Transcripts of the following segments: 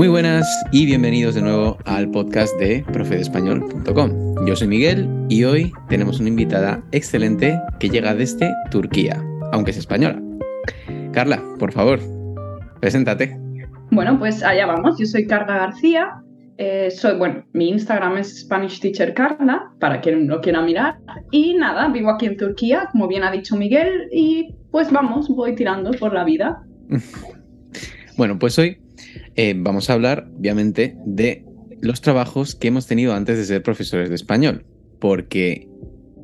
Muy buenas y bienvenidos de nuevo al podcast de profedespañol.com. Yo soy Miguel y hoy tenemos una invitada excelente que llega desde Turquía, aunque es española. Carla, por favor, preséntate. Bueno, pues allá vamos. Yo soy Carla García. Eh, soy, bueno, mi Instagram es Spanish Teacher Carla, para quien lo quiera mirar. Y nada, vivo aquí en Turquía, como bien ha dicho Miguel, y pues vamos, voy tirando por la vida. bueno, pues hoy eh, vamos a hablar, obviamente, de los trabajos que hemos tenido antes de ser profesores de español, porque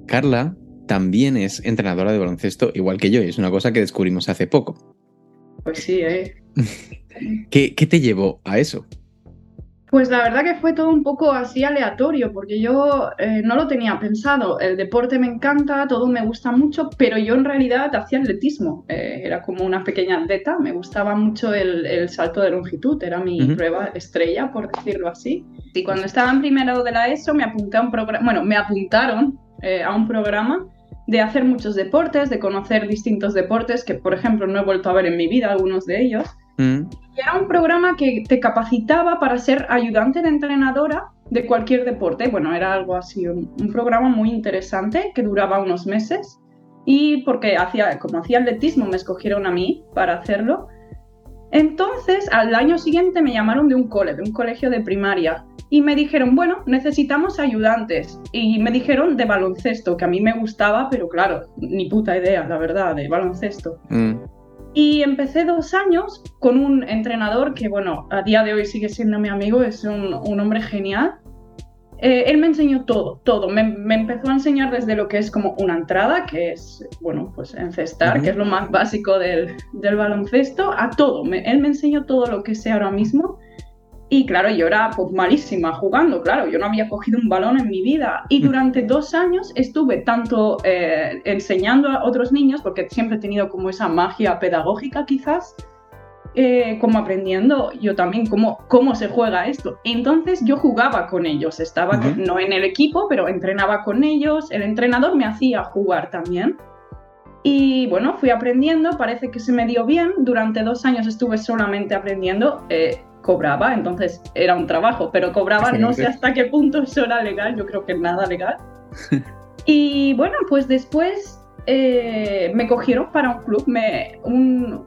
Carla también es entrenadora de baloncesto, igual que yo, y es una cosa que descubrimos hace poco. Pues sí, ¿eh? ¿Qué, ¿Qué, te llevó a eso? Pues la verdad que fue todo un poco así aleatorio, porque yo eh, no lo tenía pensado. El deporte me encanta, todo me gusta mucho, pero yo en realidad hacía atletismo. Eh, era como una pequeña atleta, me gustaba mucho el, salto de longitud, era mi prueba estrella, por decirlo así. Y cuando estaba en primero de la ESO me apunté a un programa, bueno, me apuntaron eh, a un programa de hacer muchos deportes, de conocer distintos deportes que, por ejemplo, no he vuelto a ver en mi vida, algunos de ellos. Mm. Y era un programa que te capacitaba para ser ayudante de entrenadora de cualquier deporte. Bueno, era algo así, un, programa muy interesante que duraba unos meses. Y porque hacía, como hacía atletismo, me escogieron a mí para hacerlo. Entonces, al año siguiente me llamaron de un cole, de un colegio de primaria. Y me dijeron, bueno, necesitamos ayudantes. Y me dijeron de baloncesto, que a mí me gustaba, pero claro, ni puta idea, la verdad, de baloncesto. Mm. Y empecé dos años con un entrenador que, bueno, a día de hoy sigue siendo mi amigo, es un, hombre genial. Eh, él me enseñó todo, todo. Me, empezó a enseñar desde lo que es como una entrada, que es, bueno, pues encestar, que es lo más básico del, del baloncesto, a todo. él me enseñó todo lo que sé ahora mismo. Y claro, yo era pues, malísima jugando, claro, yo no había cogido un balón en mi vida. Y mm. durante dos años estuve tanto eh, enseñando a otros niños, porque siempre he tenido como esa magia pedagógica quizás, eh, como aprendiendo yo también cómo, cómo se juega esto. Entonces yo jugaba con ellos, estaba no en el equipo, pero entrenaba con ellos, el entrenador me hacía jugar también. Y bueno, fui aprendiendo, parece que se me dio bien, durante dos años estuve solamente aprendiendo. Eh, cobraba, entonces era un trabajo, pero cobraba no sé hasta qué punto eso era legal, yo creo que nada legal. y bueno, pues después eh, me cogieron para un club, me, un,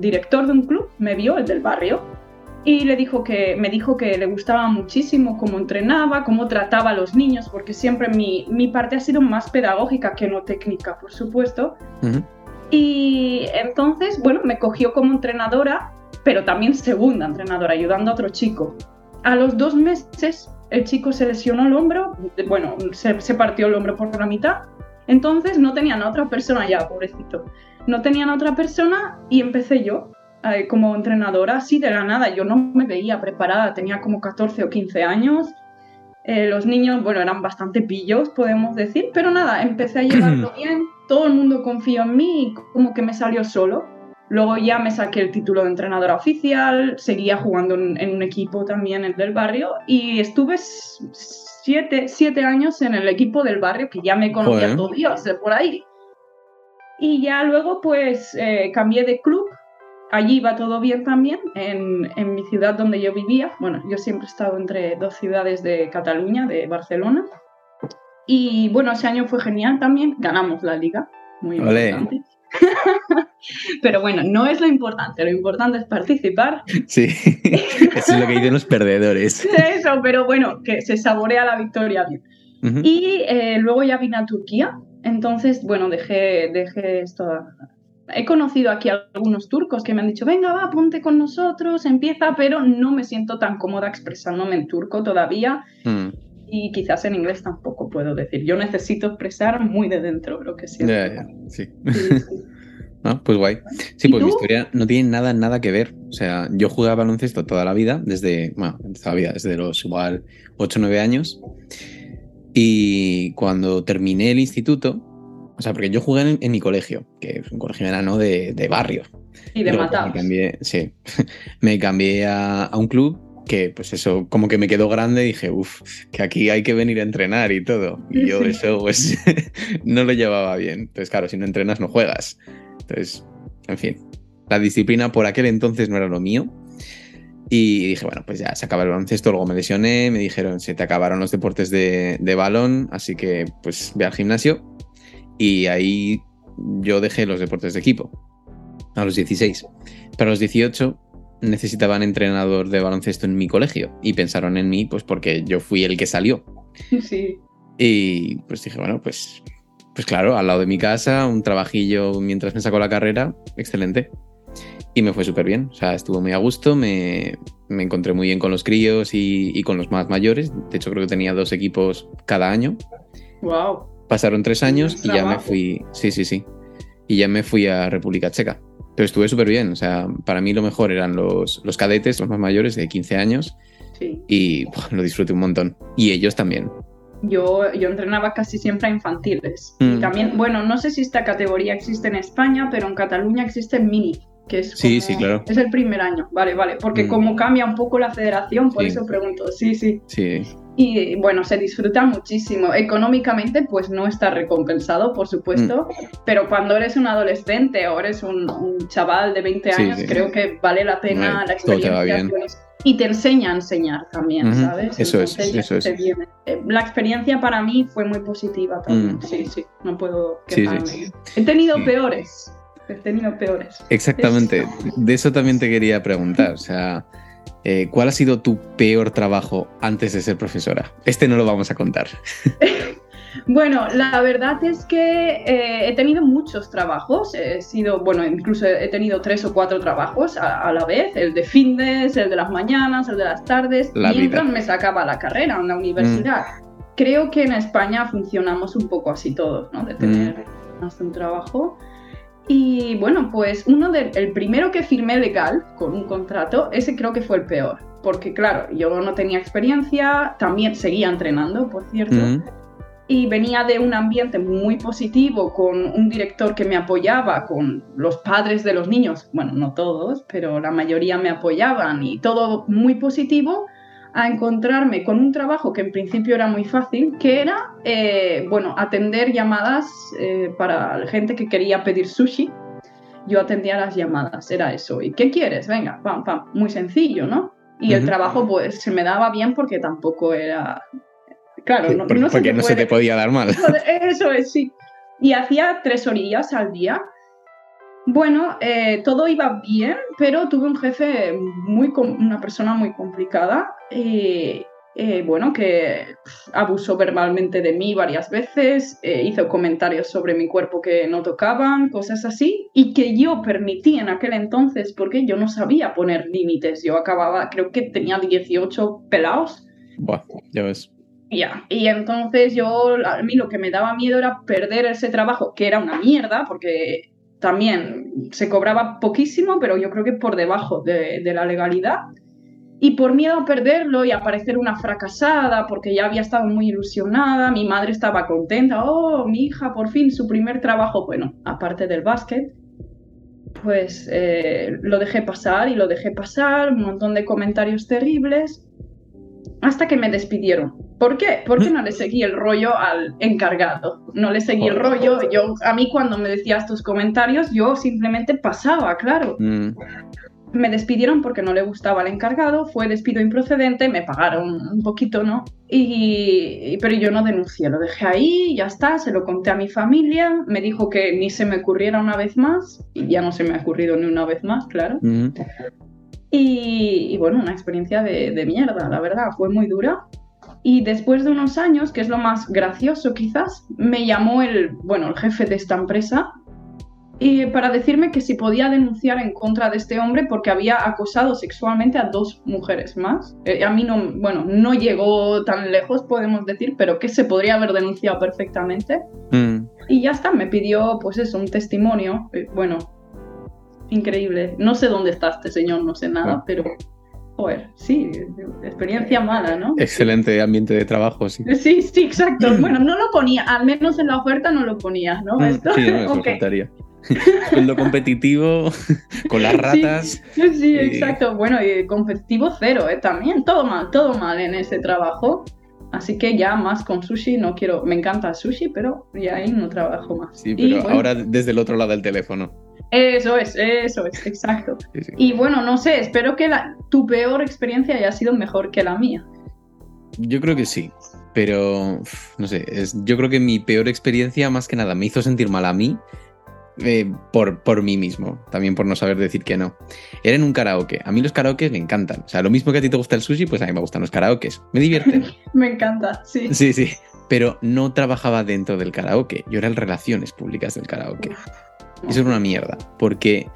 director de un club me vio, el del barrio, y le dijo que, me dijo que le gustaba muchísimo cómo entrenaba, cómo trataba a los niños, porque siempre mi, mi parte ha sido más pedagógica que no técnica, por supuesto. Y entonces, bueno, me cogió como entrenadora pero también segunda entrenadora, ayudando a otro chico. A los dos meses, el chico se lesionó el hombro, bueno, se, partió el hombro por la mitad, entonces no tenían a otra persona ya, pobrecito. No tenían a otra persona y empecé yo eh, como entrenadora, así de la nada. Yo no me veía preparada, tenía como 14 o 15 años. Eh, los niños, bueno, eran bastante pillos, podemos decir, pero nada, empecé a llevarlo bien, todo el mundo confió en mí y como que me salió solo. Luego ya me saqué el título de entrenadora oficial, seguía jugando en, un equipo también el del barrio y estuve siete, años en el equipo del barrio que ya me conocía todo Dios de por ahí. Y ya luego pues eh, cambié de club, allí iba todo bien también, en, en, mi ciudad donde yo vivía. Bueno, yo siempre he estado entre dos ciudades de Cataluña, de Barcelona. Y bueno, ese año fue genial también, ganamos la liga, muy importante. Pero bueno, no es lo importante, lo importante es participar. Sí, eso es lo que dicen los perdedores. Eso, pero bueno, que se saborea la victoria bien. Y eh, luego ya vine a Turquía, entonces, bueno, dejé, dejé esto. He conocido aquí a algunos turcos que me han dicho, venga, va, ponte con nosotros, empieza, pero no me siento tan cómoda expresándome en turco todavía. Mm. Y quizás en inglés tampoco puedo decir. Yo necesito expresar muy de dentro lo que siento. sí. Ah, pues guay. Sí, pues mi historia no tiene nada, nada que ver. O sea, yo jugaba baloncesto toda la vida, desde, bueno, toda la vida, desde los igual 8 o 9 años. Y cuando terminé el instituto, o sea, porque yo jugué en, mi colegio, que es un colegio enano de, de barrio. Y de. Me cambié, sí, me cambié a, a, un club que, pues eso, como que me quedó grande y dije, uff, que aquí hay que venir a entrenar y todo. Y yo eso, pues, no lo llevaba bien. Entonces, claro, si no entrenas, no juegas. Entonces, en fin, la disciplina por aquel entonces no era lo mío. Y dije, bueno, pues ya se acaba el baloncesto, luego me lesioné, me dijeron, se te acabaron los deportes de, de balón, así que pues ve al gimnasio. Y ahí yo dejé los deportes de equipo, a los 16. Pero a los 18 necesitaban entrenador de baloncesto en mi colegio y pensaron en mí pues porque yo fui el que salió. Sí. Y pues dije, bueno, pues, pues claro, al lado de mi casa, un trabajillo mientras me sacó la carrera, excelente. Y me fue súper bien, o sea, estuvo muy a gusto, me, me encontré muy bien con los críos y, y, con los más mayores. De hecho, creo que tenía dos equipos cada año. Wow. Pasaron tres años y ya me fui, sí, sí, sí. Y ya me fui a República Checa. Pero estuve súper bien, o sea, para mí lo mejor eran los, los cadetes, los más mayores, de 15 años. Sí. Y buah, lo disfruté un montón. Y ellos también. Yo, yo entrenaba casi siempre a infantiles. Mm. Y también, bueno, no sé si esta categoría existe en España, pero en Cataluña existe el mini, que es Sí, sí, claro. Es el primer año, vale, vale. Porque Mm. como cambia un poco la federación, por Sí. eso pregunto. Sí, sí. Sí, Y bueno, se disfruta muchísimo. Económicamente, pues no está recompensado, por supuesto, Mm. pero cuando eres un adolescente o eres un, un chaval de 20 Sí, años, sí. creo que vale la pena la todo te va experiencia. bien. pues, y te enseña a enseñar también, ¿sabes? eso es, Entonces ya eso es. viene. Eh, La experiencia para mí fue muy positiva también. Mm. Sí, sí, no puedo quejarme. He tenido Sí. peores. He tenido peores. exactamente. De eso también te quería preguntar. O sea, eh, ¿cuál ha sido tu peor trabajo antes de ser profesora? Este no lo vamos a contar. Bueno, la verdad es que eh, he tenido muchos trabajos. He sido, bueno, incluso he tenido tres o cuatro trabajos a, a la vez: el de fines, el de las mañanas, el de las tardes, La mientras vida. me sacaba la carrera en la universidad. Creo que en España funcionamos un poco así todos, ¿no? De tener más de un trabajo. Y bueno, pues uno de, el primero que firmé legal con un contrato, ese creo que fue el peor. Porque claro, yo no tenía experiencia, también seguía entrenando, por cierto. Mm, y venía de un ambiente muy positivo con un director que me apoyaba, con los padres de los niños, bueno, no todos, pero la mayoría me apoyaban y todo muy positivo, a encontrarme con un trabajo que en principio era muy fácil, que era, eh, bueno, atender llamadas eh, para gente que quería pedir sushi. Yo atendía las llamadas, era eso. ¿Y qué quieres? Venga, pam, pam, muy sencillo, ¿no? Y el Ujú. trabajo pues se me daba bien porque tampoco era... Claro, no, Por- no se porque te no se puede- te podía dar mal. Eso es, sí. Y hacía tres orillas al día. Bueno, eh, todo iba bien, pero tuve un jefe muy, una persona muy complicada. eh, bueno, que abusó verbalmente de mí varias veces, eh, hizo comentarios sobre mi cuerpo que no tocaban, cosas así, y que yo permití en aquel entonces porque yo no sabía poner límites. Yo acababa, creo que tenía 18 pelados Buah, ya ves. ya, y entonces yo, a mí lo que me daba miedo era perder ese trabajo, que era una mierda, porque también se cobraba poquísimo, pero yo creo que por debajo de, la legalidad. Y por miedo a perderlo y a parecer una fracasada, porque ya había estado muy ilusionada, mi madre estaba contenta, oh, mi hija, por fin, su primer trabajo, bueno, aparte del básquet, pues eh, lo dejé pasar y lo dejé pasar, un montón de comentarios terribles, hasta que me despidieron. ¿Por qué? Porque no le seguí el rollo al encargado. No le seguí el rollo. Yo, a mí cuando me decía estos comentarios, yo simplemente pasaba, claro. Mm, Me despidieron porque no le gustaba el encargado, fue despido improcedente, me pagaron un poquito, ¿no? Y, y- pero yo no denuncié, lo dejé ahí, ya está, se lo conté a mi familia, me dijo que ni se me ocurriera una vez más, y ya no se me ha ocurrido ni una vez más, claro. mm. Y, y bueno, una experiencia de, de mierda, la verdad, fue muy dura. Y después de unos años, que es lo más gracioso quizás, me llamó el, bueno, el jefe de esta empresa y para decirme que si podía denunciar en contra de este hombre porque había acosado sexualmente a dos mujeres más. Eh, a mí no, bueno, no llegó tan lejos, podemos decir, pero que se podría haber denunciado perfectamente. Mm. Y ya está, me pidió, pues eso, un testimonio. Eh, Bueno, increíble. No sé dónde está este señor, no sé nada, Ah. pero, joder, sí, experiencia mala, ¿no? Excelente ambiente de trabajo, sí. Sí, sí, exacto. Bueno, no lo ponía, al menos en la oferta no lo ponía, ¿no? Mm, Esto, Sí, no, eso ok. faltaría. Sueldo competitivo, con las ratas. Sí, sí, Y- exacto. Bueno, y competitivo cero, ¿eh? También, todo mal, todo mal en ese trabajo. Así que ya más con sushi no quiero, me encanta el sushi, pero ya ahí no trabajo más. Sí, Y, pero bueno, ahora desde el otro lado del teléfono. Eso es, eso es, exacto. Y bueno, no sé, espero que tu peor experiencia haya sido mejor que la mía. Yo creo que sí, pero no sé, es, yo creo que mi peor experiencia más que nada me hizo sentir mal a mí eh, por, por mí mismo, también por no saber decir que no. Era en un karaoke. A mí los karaokes me encantan. O sea, lo mismo que a ti te gusta el sushi, pues a mí me gustan los karaokes. Me divierten. me encanta, sí. Sí, sí. Pero no trabajaba dentro del karaoke. Yo era en relaciones públicas del karaoke. Eso era una mierda, porque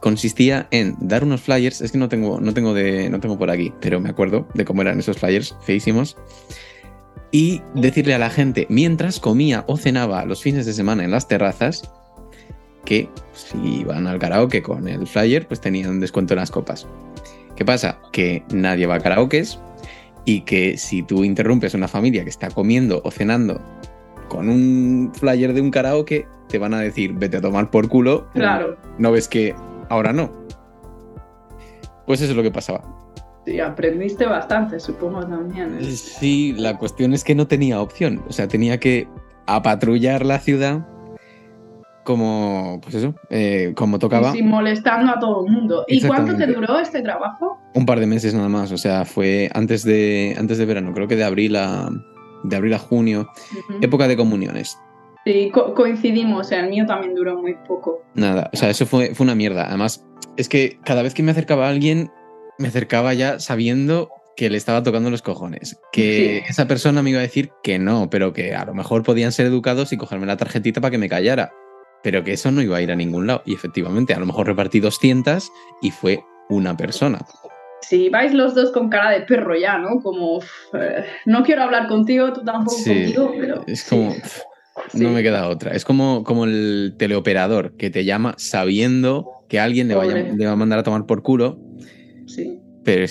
consistía en dar unos flyers, es que no tengo, no tengo, de, no tengo por aquí, pero me acuerdo de cómo eran esos flyers feísimos, y decirle a la gente, mientras comía o cenaba los fines de semana en las terrazas, que si iban al karaoke con el flyer, pues tenían descuento en las copas. ¿Qué pasa? Que nadie va a karaokes y que si tú interrumpes a una familia que está comiendo o cenando con un flyer de un karaoke, te van a decir, vete a tomar por culo. Claro. No ves que ahora no. Pues eso es lo que pasaba. Sí, aprendiste bastante, supongo también. ¿eh? Sí, la cuestión es que no tenía opción. O sea, tenía que apatrullar la ciudad como, pues eso, eh, como tocaba. Sí, molestando a todo el mundo. ¿Y cuánto te duró este trabajo? Un par de meses nada más. O sea, fue antes de, antes de verano, creo que de abril a, de abril a junio, época de comuniones. Sí, coincidimos, el mío también duró muy poco. Nada, o sea, eso fue, fue una mierda. Además, es que cada vez que me acercaba a alguien, me acercaba ya sabiendo que le estaba tocando los cojones. Que esa persona me iba a decir que no, pero que a lo mejor podían ser educados y cogerme la tarjetita para que me callara. Pero que eso no iba a ir a ningún lado. Y efectivamente, a lo mejor repartí 200 y fue una persona. Sí, vais los dos con cara de perro ya, ¿no? Como, eh, no quiero hablar contigo, tú tampoco contigo, pero... Es como, no me queda otra. Es como, como el teleoperador que te llama sabiendo que alguien le, le va a mandar a tomar por culo. Sí.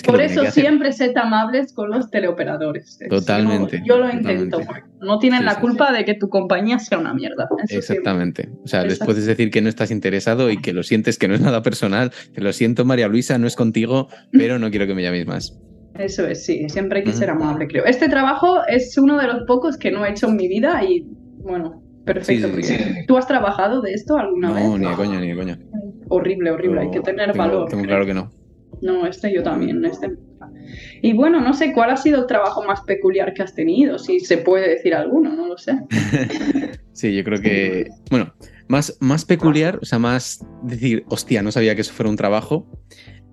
Por eso siempre sed amables con los teleoperadores. Totalmente. Yo, lo intento. No tienen la culpa de que tu compañía sea una mierda. Exactamente. O sea, les puedes decir que no estás interesado y que lo sientes, que no es nada personal. Que lo siento, María Luisa, no es contigo, pero no quiero que me llaméis más. Eso es, sí. Siempre hay que ser amable, creo. Este trabajo es uno de los pocos que no he hecho en mi vida y, bueno, perfecto. ¿Tú has trabajado de esto alguna vez? No, ni de coña, ni de coña. Horrible, horrible. hay que tener valor. Tengo claro que no. No, este yo también. Este... Y bueno, no sé cuál ha sido el trabajo más peculiar que has tenido, si se puede decir alguno, no lo sé. sí, yo creo que, bueno, más, más peculiar, o sea, más decir, hostia, no sabía que eso fuera un trabajo.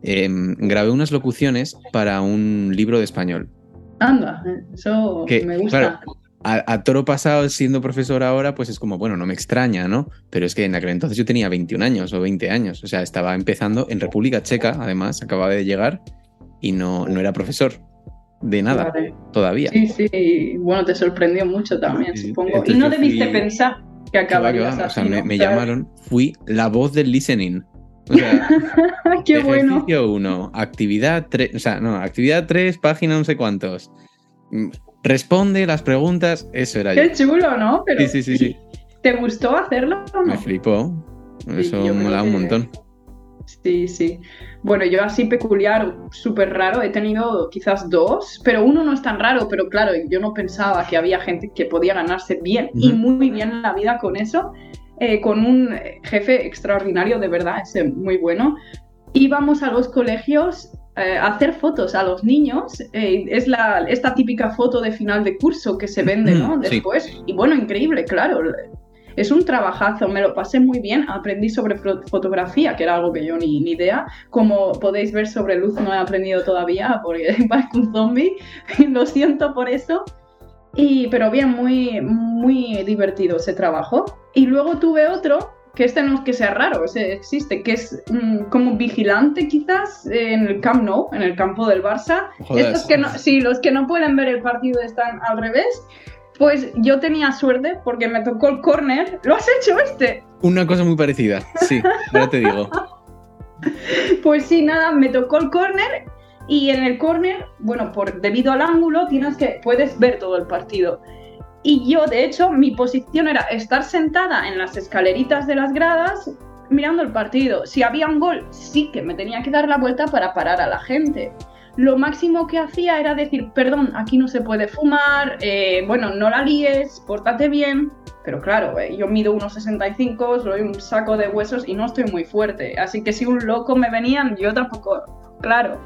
Em, grabé unas locuciones para un libro de español. Anda, eso me gusta a, toro pasado, siendo profesor ahora, pues es como, bueno, no me extraña, ¿no? Pero es que en aquel entonces yo tenía 21 años o 20 años, o sea, estaba empezando en República Checa, además, acababa de llegar y no, no era profesor de nada todavía. Sí, sí, bueno, te sorprendió mucho también, supongo. Y no debiste pensar que acabarías O sea, me, llamaron, fui la voz del listening. O sea, Qué bueno. Ejercicio 1, actividad 3, o sea, no, actividad 3, página no sé cuántos responde las preguntas, eso era Qué chulo, ¿no? sí, sí, sí, sí. ¿Te gustó hacerlo o no? Me flipó. Eso mola un montón. Sí, sí. Bueno, yo así peculiar, súper raro, he tenido quizás dos, pero uno no es tan raro, pero claro, yo no pensaba que había gente que podía ganarse bien y muy bien en la vida con eso, eh, con un jefe extraordinario, de verdad, es muy bueno. Íbamos a los colegios eh, hacer fotos a los niños. Eh, es la, esta típica foto de final de curso que se vende, ¿no? Después. Y bueno, increíble, claro. Es un trabajazo, me lo pasé muy bien, aprendí sobre fotografía, que era algo que yo ni, ni idea. Como podéis ver sobre luz no he aprendido todavía porque parezco un zombie, lo siento por eso. Y, pero bien, muy, muy divertido ese trabajo. Y luego tuve otro que este no es que sea raro, ese existe, que es mm, como vigilante quizás en el Camp Nou, en el campo del Barça. Estos que no, sí, los que no pueden ver el partido están al revés. Pues yo tenía suerte porque me tocó el córner. ¿Lo has hecho este? Una cosa muy parecida, sí, ahora te digo. pues sí, nada, me tocó el córner y en el córner, bueno, por debido al ángulo, tienes que puedes ver todo el partido. Y yo, de hecho, mi posición era estar sentada en las escaleritas de las gradas mirando el partido. Si había un gol, sí que me tenía que dar la vuelta para parar a la gente. lo máximo que hacía era decir, perdón, aquí no se puede fumar, eh, bueno, no la líes, pórtate bien. Pero claro, eh, yo mido unos 65, soy un saco de huesos y no estoy muy fuerte. Así que si un loco me venían, yo tampoco, claro.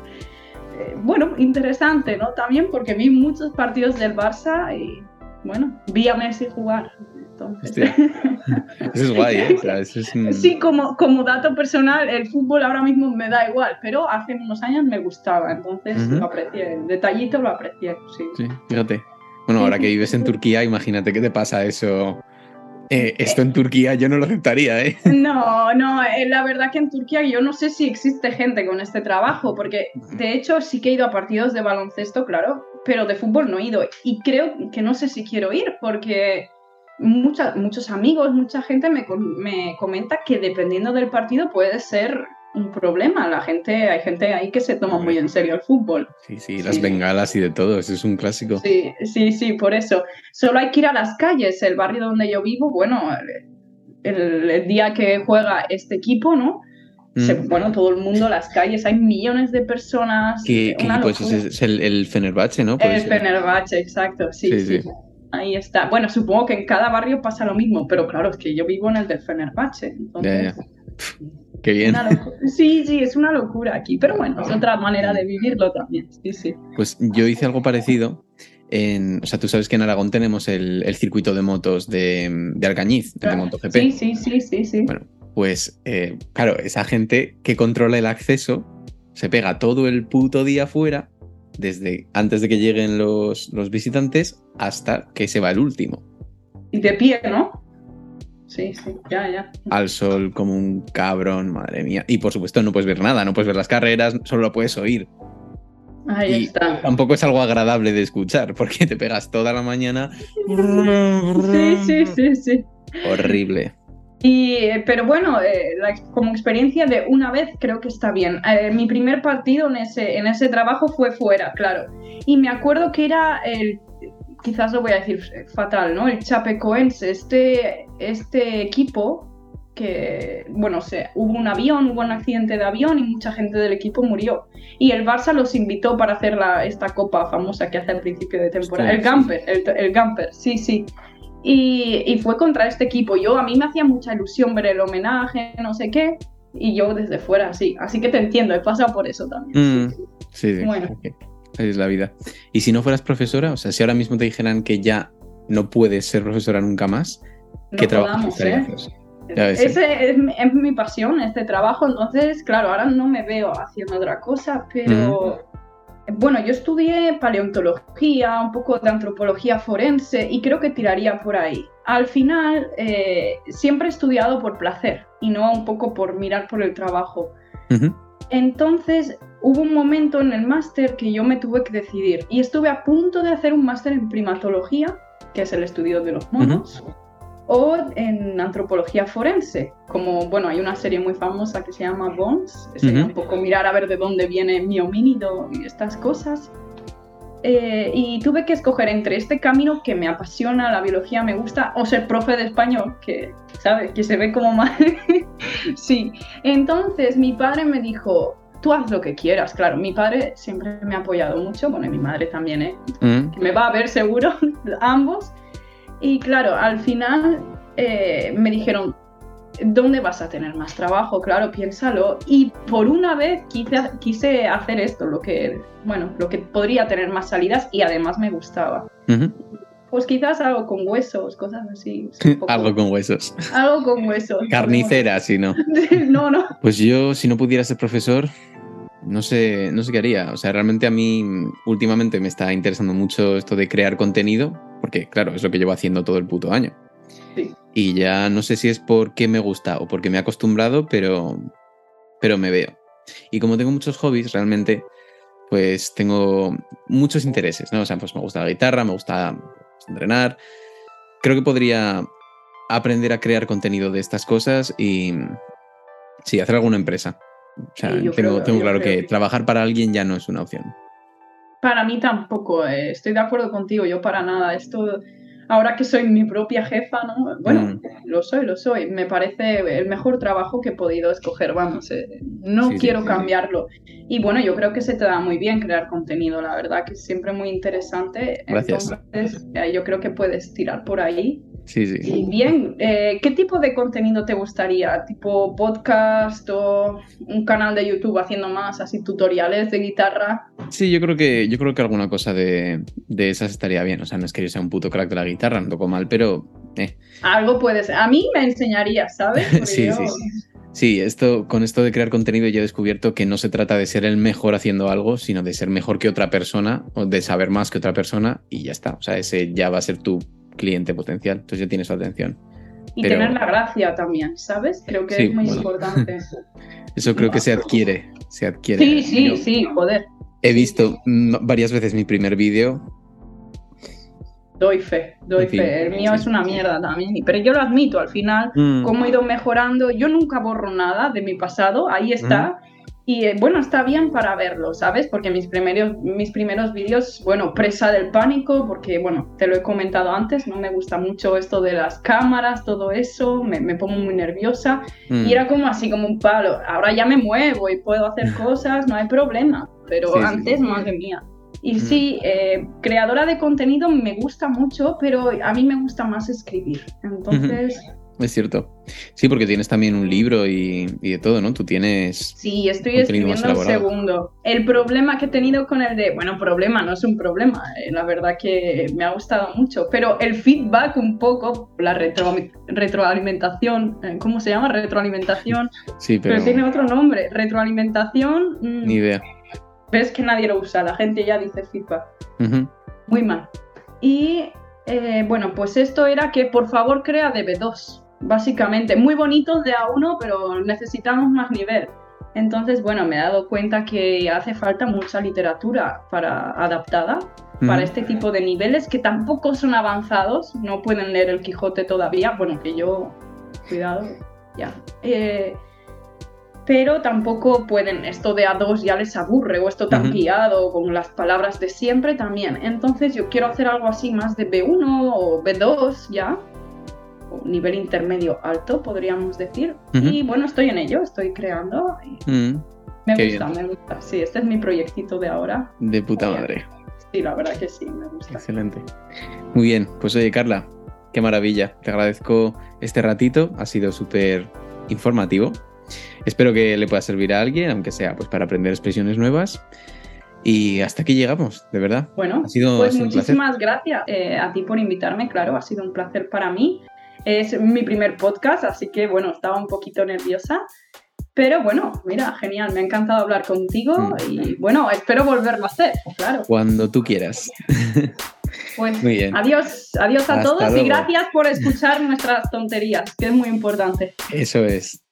Eh, bueno, interesante, ¿no? También porque vi muchos partidos del Barça y, bueno, vi a Messi jugar. Entonces... Eso es guay, ¿eh? Sí, como, como dato personal, el fútbol ahora mismo me da igual, pero hace unos años me gustaba, entonces lo aprecié. El detallito lo aprecié, sí. Sí, fíjate. Bueno, ahora que vives en Turquía, imagínate qué te pasa eso. Eh, esto en Turquía yo no lo aceptaría, ¿eh? No, no, eh, la verdad que en Turquía yo no sé si existe gente con este trabajo, porque de hecho sí que he ido a partidos de baloncesto, claro, pero de fútbol no he ido. Y creo que no sé si quiero ir, porque muchos amigos, mucha gente me, me, comenta que dependiendo del partido puede ser un problema. La gente, hay gente ahí que se toma muy en serio el fútbol. Sí, sí, las bengalas y de todo, eso es un clásico. Sí, sí, sí, por eso. Solo hay que ir a las calles, el barrio donde yo vivo, bueno, el, día que juega este equipo, ¿no? Mm. bueno, todo el mundo, las calles, hay millones de personas. ¿Qué, equipo es? es? el, el Fenerbahce, ¿no? El Fenerbahce, exacto, sí. sí. Ahí está. Bueno, supongo que en cada barrio pasa lo mismo, pero claro, es que yo vivo en el del Fenerbahce. Entonces... Qué bien. Sí, sí, es una locura aquí, pero bueno, es otra manera de vivirlo también. Sí, sí. Pues yo hice algo parecido. En, o sea, tú sabes que en Aragón tenemos el, circuito de motos de, de Alcañiz, de MotoGP. Sí, sí, sí, sí, sí. Bueno, pues eh, claro, esa gente que controla el acceso se pega todo el puto día fuera desde antes de que lleguen los, los visitantes hasta que se va el último. Y de pie, ¿no? Sí, sí, ya, ya. Al sol como un cabrón, madre mía. Y por supuesto no puedes ver nada, no puedes ver las carreras, solo lo puedes oír. Ahí está. Tampoco es algo agradable de escuchar, porque te pegas toda la mañana. Sí, sí, sí, sí. Horrible. Y, eh, pero bueno, eh, como experiencia de una vez creo que está bien. Eh, mi primer partido en ese, en ese trabajo fue fuera, claro. Y me acuerdo que era el, quizás lo voy a decir fatal, ¿no? El Chapecoense, este, este equipo que, bueno, se, hubo un avión, hubo un accidente de avión y mucha gente del equipo murió. Y el Barça los invitó para hacer la, esta copa famosa que hace al principio de temporada. el Gamper, el, el Gamper, sí, sí. Y, fue contra este equipo. Yo, a mí me hacía mucha ilusión ver el homenaje, no sé qué, y yo desde fuera, sí. Así que te entiendo, he pasado por eso también. sí, mm, sí. Bueno. Es la vida. Y si no fueras profesora, o sea, si ahora mismo te dijeran que ya no puedes ser profesora nunca más, ¿qué trabajo ¿eh? Ese es, mi pasión, este trabajo. Entonces, claro, ahora no me veo haciendo otra cosa, pero bueno, yo estudié paleontología, un poco de antropología forense y creo que tiraría por ahí. Al final, eh, siempre he estudiado por placer y no un poco por mirar por el trabajo. Entonces, hubo un momento en el máster que yo me tuve que decidir y estuve a punto de hacer un máster en primatología, que es el estudio de los monos o en antropología forense, como, bueno, hay una serie muy famosa que se llama Bones, que sería un poco mirar a ver de dónde viene mi homínido y estas cosas. Eh, y tuve que escoger entre este camino que me apasiona, la biología me gusta, o ser profe de español, que, ¿sabes? Que se ve como mal. sí. Entonces mi padre me dijo, tú haz lo que quieras. Claro, mi padre siempre me ha apoyado mucho, bueno, y mi madre también, ¿eh? Me va a ver seguro, ambos. Y claro, al final eh, me dijeron, ¿dónde vas a tener más trabajo? Claro, piénsalo. Y por una vez quise, quise hacer esto, lo que, bueno, lo que podría tener más salidas y además me gustaba. Pues quizás algo con huesos, cosas así. algo con huesos. Algo con huesos. Carnicera, si no. no, no. Pues yo, si no pudiera ser profesor, no sé, no sé qué haría. O sea, realmente a mí últimamente me está interesando mucho esto de crear contenido porque claro, es lo que llevo haciendo todo el puto año. Y ya no sé si es porque me gusta o porque me he acostumbrado, pero, pero me veo. Y como tengo muchos hobbies, realmente, pues tengo muchos intereses, ¿no? O sea, pues me gusta la guitarra, me gusta entrenar. Creo que podría aprender a crear contenido de estas cosas y sí, hacer alguna empresa. O sea, tengo, tengo claro que trabajar para alguien ya no es una opción. Para mí tampoco, eh, estoy de acuerdo contigo, yo para nada. Esto, ahora que soy mi propia jefa, ¿no? Bueno, mm. lo soy, lo soy. Me parece el mejor trabajo que he podido escoger, vamos, eh, no quiero cambiarlo. Y bueno, yo creo que se te da muy bien crear contenido, la verdad, que es siempre muy interesante. Gracias. Entonces, eh, yo creo que puedes tirar por ahí. Sí, sí. Y bien, eh, ¿qué tipo de contenido te gustaría? ¿Tipo podcast o un canal de YouTube haciendo más así tutoriales de guitarra? Sí, yo creo que, yo creo que alguna cosa de, de esas estaría bien. O sea, no es que yo sea un puto crack de la guitarra, no toco mal, pero... Eh. Algo puede ser. A mí me enseñaría, ¿sabes? sí, sí, sí. esto, con esto de crear contenido yo he descubierto que no se trata de ser el mejor haciendo algo, sino de ser mejor que otra persona o de saber más que otra persona y ya está. O sea, ese ya va a ser tu cliente potencial, entonces ya tienes su atención. Y tener la gracia también, ¿sabes? Creo que es muy importante. Eso creo que se adquiere, se adquiere. Sí, sí, sí, joder. He visto varias veces mi primer vídeo. Doy fe, doy fe. El mío es una mierda también, pero yo lo admito, al final, mm. como he ido mejorando, yo nunca borro nada de mi pasado, ahí está. Y eh, bueno, está bien para verlo, ¿sabes? Porque mis primeros, mis primeros vídeos, bueno, presa del pánico, porque bueno, te lo he comentado antes, no me gusta mucho esto de las cámaras, todo eso, me, me pongo muy nerviosa. Y mm. era como así, como un palo. Ahora ya me muevo y puedo hacer cosas, no hay problema. Pero antes, madre mía. Y mm. sí, eh, creadora de contenido me gusta mucho, pero a mí me gusta más escribir. Entonces... Es cierto. Sí, porque tienes también un libro y, de todo, ¿no? Tú tienes. Sí, estoy escribiendo el segundo. El problema que he tenido con el de. Bueno, problema, no es un problema. Eh, la verdad que me ha gustado mucho. Pero el feedback, un poco, la retroalimentación. Eh, ¿Cómo se llama? Retroalimentación. Sí, pero. Pero tiene otro nombre. Retroalimentación. Mm, Ni idea. Ves que nadie lo usa. La gente ya dice feedback. Muy mal. Y. Eh, bueno, pues esto era que por favor crea DB2 básicamente. Muy bonitos de A1, pero necesitamos más nivel. Entonces, bueno, me he dado cuenta que hace falta mucha literatura para adaptada para este tipo de niveles que tampoco son avanzados, no pueden leer el Quijote todavía, bueno, que yo, cuidado, ya. Eh, pero tampoco pueden, esto de A2 ya les aburre, o esto tan guiado, con las palabras de siempre también. Entonces yo quiero hacer algo así más de B1 o B2 ya, nivel intermedio alto, podríamos decir. Y bueno, estoy en ello, estoy creando. Mm. Me gusta, me gusta. Sí, este es mi proyectito de ahora. De puta madre. Sí, la verdad que sí, me gusta. Excelente. Muy bien, pues oye, Carla, qué maravilla. Te agradezco este ratito, ha sido súper informativo. Espero que le pueda servir a alguien, aunque sea pues para aprender expresiones nuevas. Y hasta aquí llegamos, de verdad. Bueno, ha sido, pues muchísimas gracias eh, a ti por invitarme, claro, ha sido un placer para mí. Es mi primer podcast, así que bueno, estaba un poquito nerviosa. Pero bueno, mira, genial, me ha encantado hablar contigo mm. y bueno, espero volverlo a hacer, claro. Cuando tú quieras. Pues muy bien. adiós, adiós a todos y gracias por escuchar nuestras tonterías, que es muy importante. Eso es.